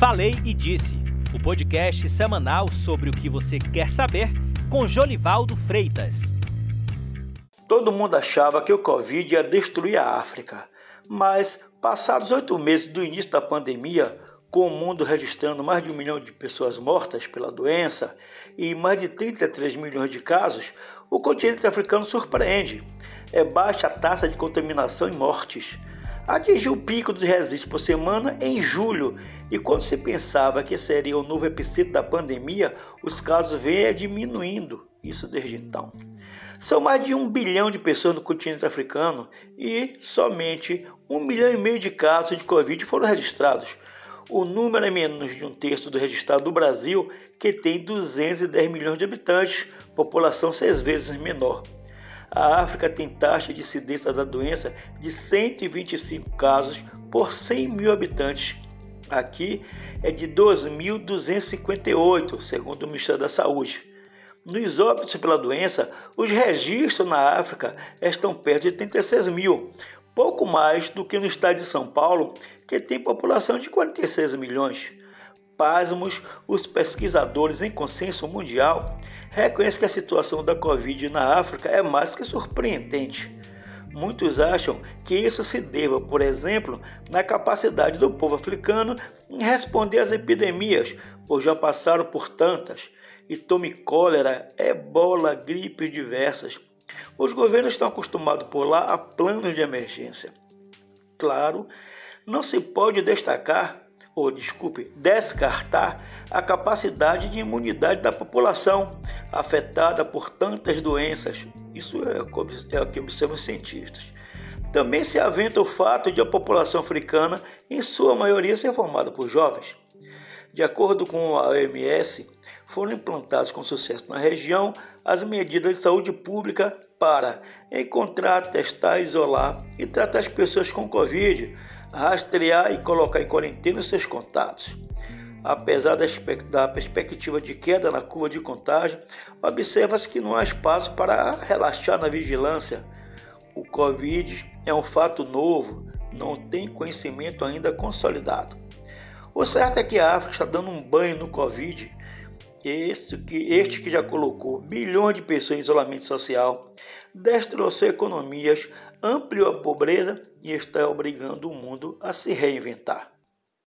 Falei e Disse, o podcast semanal sobre o que você quer saber com Jolivaldo Freitas. Todo mundo achava que o Covid ia destruir a África, mas passados oito meses do início da pandemia, com o mundo registrando mais de um milhão de pessoas mortas pela doença e mais de 33 milhões de casos, o continente africano surpreende. É baixa a taxa de contaminação e mortes atingiu o pico dos registros por semana em julho, e quando se pensava que seria o novo epicentro da pandemia, os casos vêm diminuindo, isso desde então. São mais de um bilhão de pessoas no continente africano e somente um milhão e meio de casos de Covid foram registrados. O número é menos de um terço do registrado do Brasil, que tem 210 milhões de habitantes, população seis vezes menor. A África tem taxa de incidência da doença de 125 casos por 100 mil habitantes. Aqui é de 2.258, segundo o Ministério da Saúde. Nos óbitos pela doença, os registros na África estão perto de 36 mil, pouco mais do que no estado de São Paulo, que tem população de 46 milhões. Pasmos, os pesquisadores em consenso mundial reconhece que a situação da Covid na África é mais que surpreendente. Muitos acham que isso se deva, por exemplo, na capacidade do povo africano em responder às epidemias, pois já passaram por tantas, e tome cólera, ebola, gripes diversas. Os governos estão acostumados por lá a planos de emergência. Claro, não se pode destacar ou desculpe, descartar a capacidade de imunidade da população afetada por tantas doenças. Isso é o que observam os cientistas. Também se aventa o fato de a população africana, em sua maioria, ser formada por jovens. De acordo com a OMS, foram implantadas com sucesso na região as medidas de saúde pública para encontrar, testar, isolar e tratar as pessoas com Covid, rastrear e colocar em quarentena seus contatos. Apesar da perspectiva de queda na curva de contágio, observa-se que não há espaço para relaxar na vigilância. O Covid é um fato novo, não tem conhecimento ainda consolidado. O certo é que a África está dando um banho no Covid este que, este que já colocou bilhões de pessoas em isolamento social, destroçou economias, ampliou a pobreza e está obrigando o mundo a se reinventar.